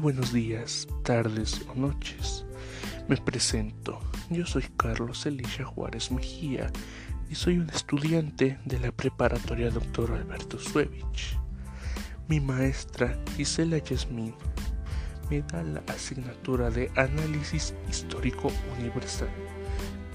buenos días, tardes o noches. Me presento, yo soy Carlos Elisha Juárez Mejía y soy un estudiante de la preparatoria Dr. Alberto Suevich. Mi maestra Gisela Yasmin me da la asignatura de Análisis Histórico Universal,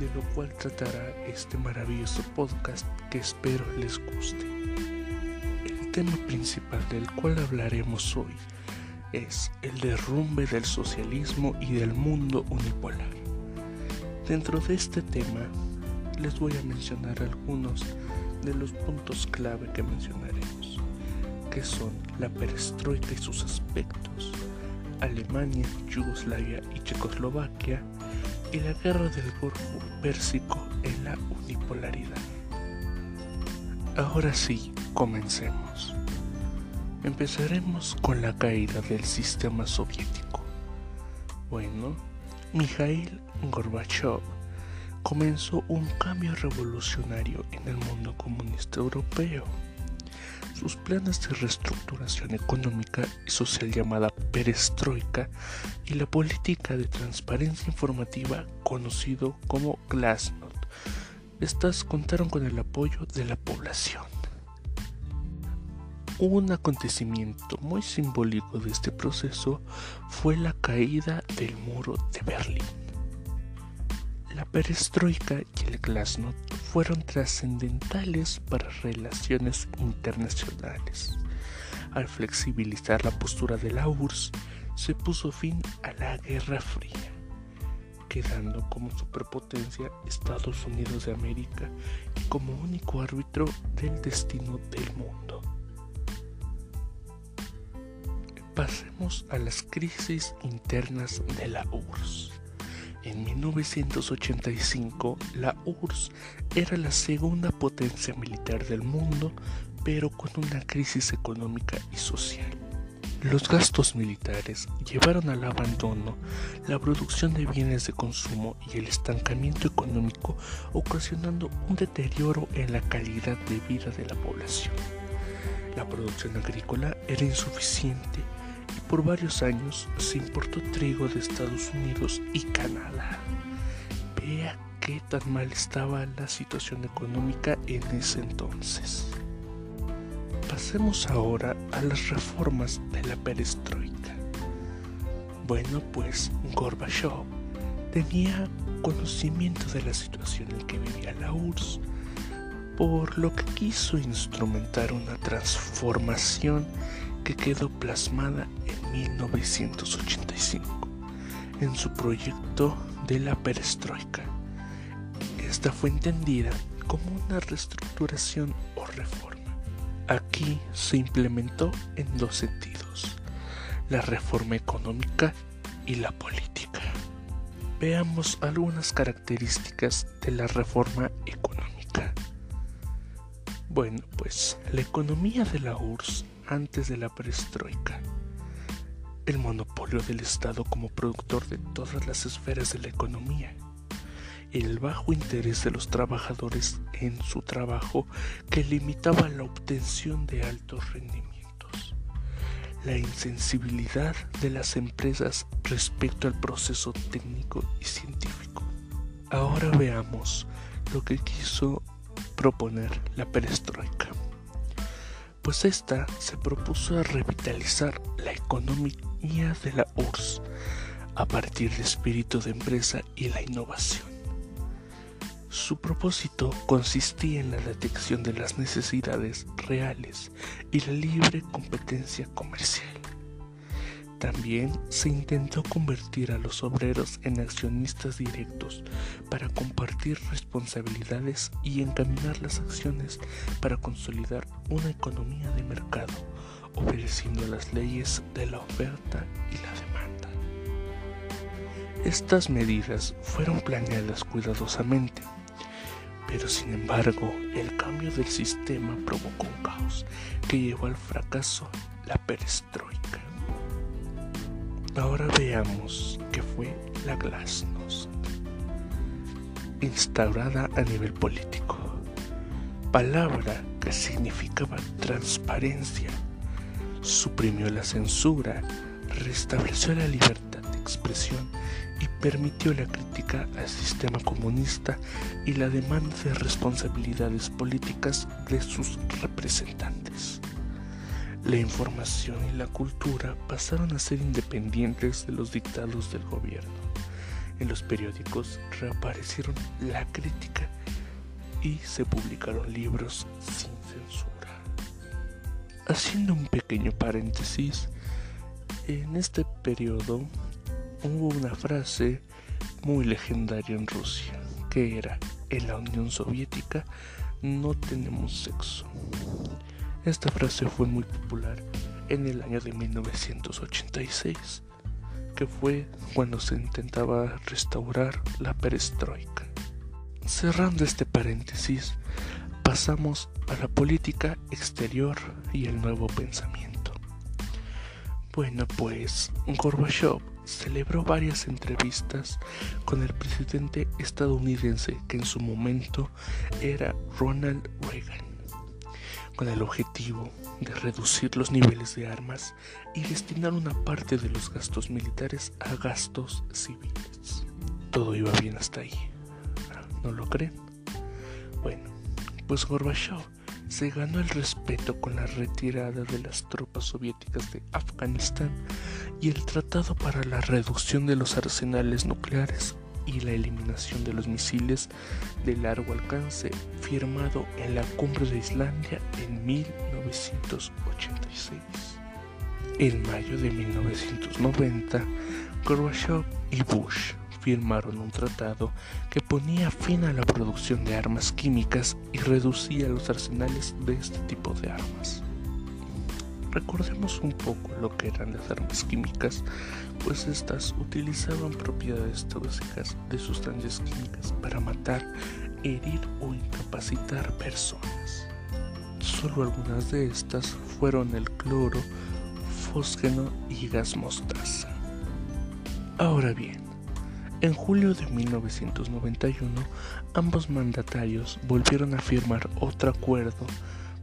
de lo cual tratará este maravilloso podcast que espero les guste. El tema principal del cual hablaremos hoy es el derrumbe del socialismo y del mundo unipolar. Dentro de este tema les voy a mencionar algunos de los puntos clave que mencionaremos, que son la perestroika y sus aspectos, Alemania, Yugoslavia y Checoslovaquia, y la guerra del Golfo Pérsico en la unipolaridad. Ahora sí, comencemos. Empezaremos con la caída del sistema soviético. Bueno, Mikhail Gorbachev comenzó un cambio revolucionario en el mundo comunista europeo. Sus planes de reestructuración económica y social llamada perestroika y la política de transparencia informativa conocido como Glasnost. Estas contaron con el apoyo de la población. Un acontecimiento muy simbólico de este proceso fue la caída del muro de Berlín. La perestroika y el glasnost fueron trascendentales para relaciones internacionales. Al flexibilizar la postura de la URSS, se puso fin a la Guerra Fría, quedando como superpotencia Estados Unidos de América y como único árbitro del destino del mundo. Pasemos a las crisis internas de la URSS. En 1985, la URSS era la segunda potencia militar del mundo, pero con una crisis económica y social. Los gastos militares llevaron al abandono la producción de bienes de consumo y el estancamiento económico, ocasionando un deterioro en la calidad de vida de la población. La producción agrícola era insuficiente por varios años se importó trigo de Estados Unidos y Canadá. Vea qué tan mal estaba la situación económica en ese entonces. Pasemos ahora a las reformas de la perestroika. Bueno, pues Gorbachev tenía conocimiento de la situación en que vivía la URSS, por lo que quiso instrumentar una transformación que quedó plasmada 1985 en su proyecto de la perestroika. Esta fue entendida como una reestructuración o reforma. Aquí se implementó en dos sentidos, la reforma económica y la política. Veamos algunas características de la reforma económica. Bueno, pues la economía de la URSS antes de la perestroika. El monopolio del Estado como productor de todas las esferas de la economía. El bajo interés de los trabajadores en su trabajo que limitaba la obtención de altos rendimientos. La insensibilidad de las empresas respecto al proceso técnico y científico. Ahora veamos lo que quiso proponer la perestroika pues esta se propuso revitalizar la economía de la URSS a partir del espíritu de empresa y la innovación. Su propósito consistía en la detección de las necesidades reales y la libre competencia comercial. También se intentó convertir a los obreros en accionistas directos para compartir responsabilidades y encaminar las acciones para consolidar una economía de mercado, obedeciendo las leyes de la oferta y la demanda. Estas medidas fueron planeadas cuidadosamente, pero sin embargo el cambio del sistema provocó un caos que llevó al fracaso la perestroika. Ahora veamos qué fue la glasnost, instaurada a nivel político, palabra que significaba transparencia, suprimió la censura, restableció la libertad de expresión y permitió la crítica al sistema comunista y la demanda de responsabilidades políticas de sus representantes. La información y la cultura pasaron a ser independientes de los dictados del gobierno. En los periódicos reaparecieron la crítica y se publicaron libros sin censura. Haciendo un pequeño paréntesis, en este periodo hubo una frase muy legendaria en Rusia, que era, en la Unión Soviética no tenemos sexo. Esta frase fue muy popular en el año de 1986, que fue cuando se intentaba restaurar la perestroika. Cerrando este paréntesis, pasamos a la política exterior y el nuevo pensamiento. Bueno, pues Gorbachev celebró varias entrevistas con el presidente estadounidense que en su momento era Ronald Reagan, con el objetivo de reducir los niveles de armas y destinar una parte de los gastos militares a gastos civiles. Todo iba bien hasta ahí. ¿No lo creen? Bueno, pues Gorbachev se ganó el respeto con la retirada de las tropas soviéticas de Afganistán y el Tratado para la Reducción de los Arsenales Nucleares y la eliminación de los misiles de largo alcance firmado en la cumbre de Islandia en 1986. En mayo de 1990, Gorbachev y Bush firmaron un tratado que ponía fin a la producción de armas químicas y reducía los arsenales de este tipo de armas. Recordemos un poco lo que eran las armas químicas, pues estas utilizaban propiedades tóxicas de sustancias químicas para matar, herir o incapacitar personas. Solo algunas de estas fueron el cloro, fósgeno y gas mostaza. Ahora bien, en julio de 1991, ambos mandatarios volvieron a firmar otro acuerdo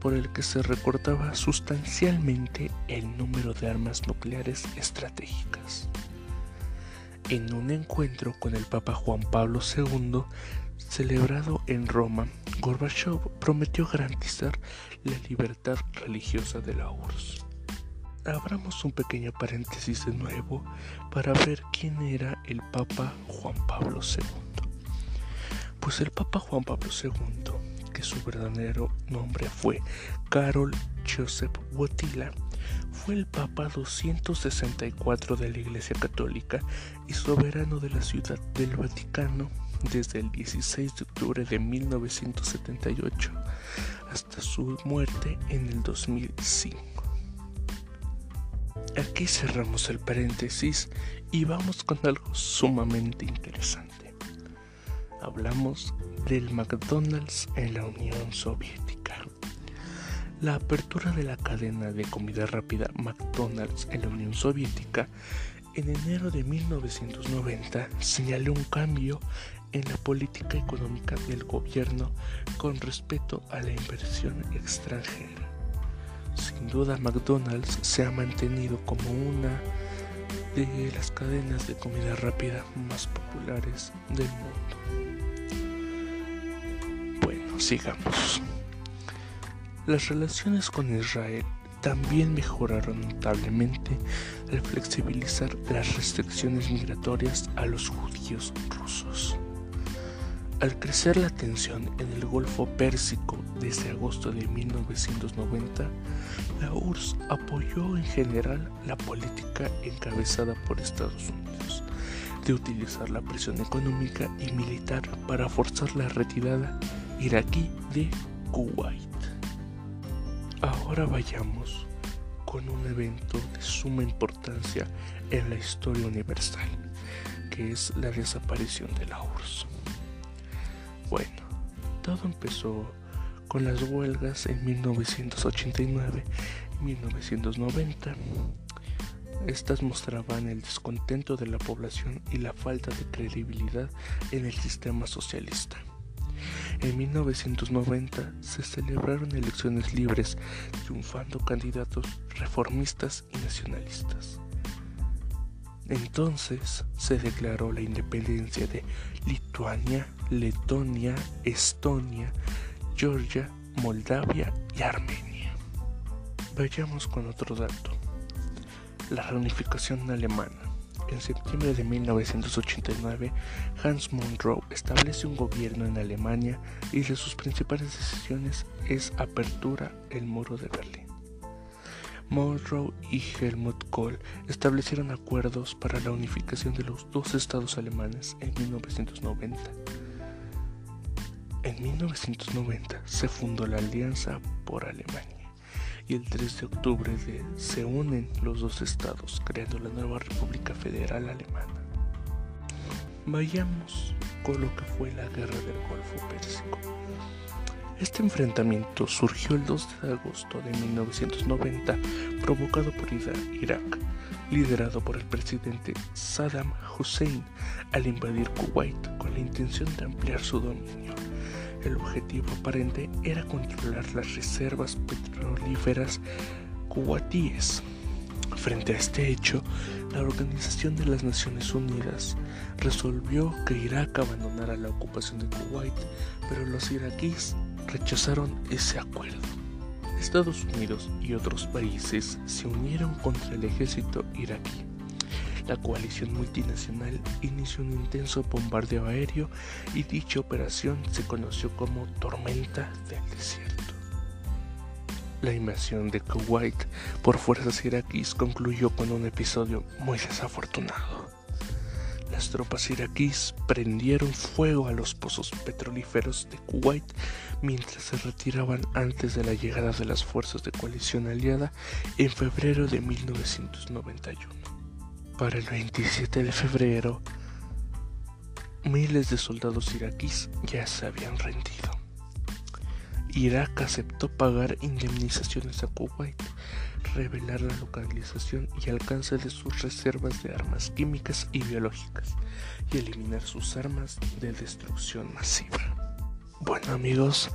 por el que se recortaba sustancialmente el número de armas nucleares estratégicas. En un encuentro con el Papa Juan Pablo II, celebrado en Roma, Gorbachev prometió garantizar la libertad religiosa de la URSS abramos un pequeño paréntesis de nuevo para ver quién era el Papa Juan Pablo II. Pues el Papa Juan Pablo II, su verdadero nombre fue Karol Joseph Wojtyla, fue el Papa 264 de la Iglesia Católica y soberano de la Ciudad del Vaticano desde el 16 de octubre de 1978 hasta su muerte en el 2005. Aquí cerramos el paréntesis y vamos con algo sumamente interesante. Hablamos del McDonald's en la Unión Soviética. La apertura de la cadena de comida rápida McDonald's en la Unión Soviética en enero de 1990 señaló un cambio en la política económica del gobierno con respecto a la inversión extranjera. Sin duda McDonald's se ha mantenido como una de las cadenas de comida rápida más populares del mundo. Sigamos. Las relaciones con Israel también mejoraron notablemente al flexibilizar las restricciones migratorias a los judíos rusos. Al crecer la tensión en el Golfo Pérsico desde agosto de 1990, la URSS apoyó en general la política encabezada por Estados Unidos de utilizar la presión económica y militar para forzar la retirada iraquí de Kuwait. Ahora vayamos con un evento de suma importancia en la historia universal, que es la desaparición de la URSS. Bueno, todo empezó con las huelgas en 1989 y 1990. Estas mostraban el descontento de la población y la falta de credibilidad en el sistema socialista. En 1990 se celebraron elecciones libres, triunfando candidatos reformistas y nacionalistas. Entonces se declaró la independencia de Lituania, Letonia, Estonia, Georgia, Moldavia y Armenia. Vayamos con otro dato. La reunificación alemana. En septiembre de 1989, Hans Monroe establece un gobierno en Alemania y de sus principales decisiones es apertura el muro de Berlín. Monroe y Helmut Kohl establecieron acuerdos para la unificación de los dos estados alemanes en 1990. En 1990 se fundó la Alianza por Alemania y el 3 de octubre se unen los dos estados creando la nueva República Federal Alemana. Vayamos con lo que fue la Guerra del Golfo Pérsico. Este enfrentamiento surgió el 2 de agosto de 1990, provocado por Irak, liderado por el presidente Saddam Hussein, al invadir Kuwait con la intención de ampliar su dominio. El objetivo aparente era controlar las reservas petrolíferas kuwaitíes. Frente a este hecho, la Organización de las Naciones Unidas resolvió que Irak abandonara la ocupación de Kuwait, pero los iraquíes rechazaron ese acuerdo. Estados Unidos y otros países se unieron contra el ejército iraquí. La coalición multinacional inició un intenso bombardeo aéreo y dicha operación se conoció como Tormenta del Desierto. La invasión de Kuwait por fuerzas iraquíes concluyó con un episodio muy desafortunado. Las tropas iraquíes prendieron fuego a los pozos petrolíferos de Kuwait mientras se retiraban antes de la llegada de las fuerzas de coalición aliada en febrero de 1991. Para el 27 de febrero, miles de soldados iraquíes ya se habían rendido. Irak aceptó pagar indemnizaciones a Kuwait, revelar la localización y alcance de sus reservas de armas químicas y biológicas y eliminar sus armas de destrucción masiva. Bueno amigos,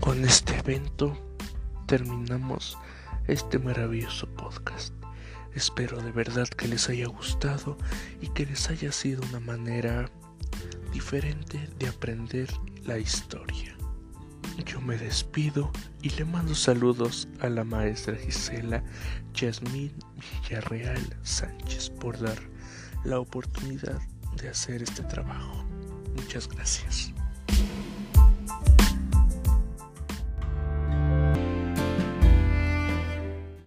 con este evento terminamos este maravilloso podcast. Espero de verdad que les haya gustado y que les haya sido una manera diferente de aprender la historia. Yo me despido y le mando saludos a la maestra Gisela Yasmín Villarreal Sánchez por dar la oportunidad de hacer este trabajo. Muchas gracias.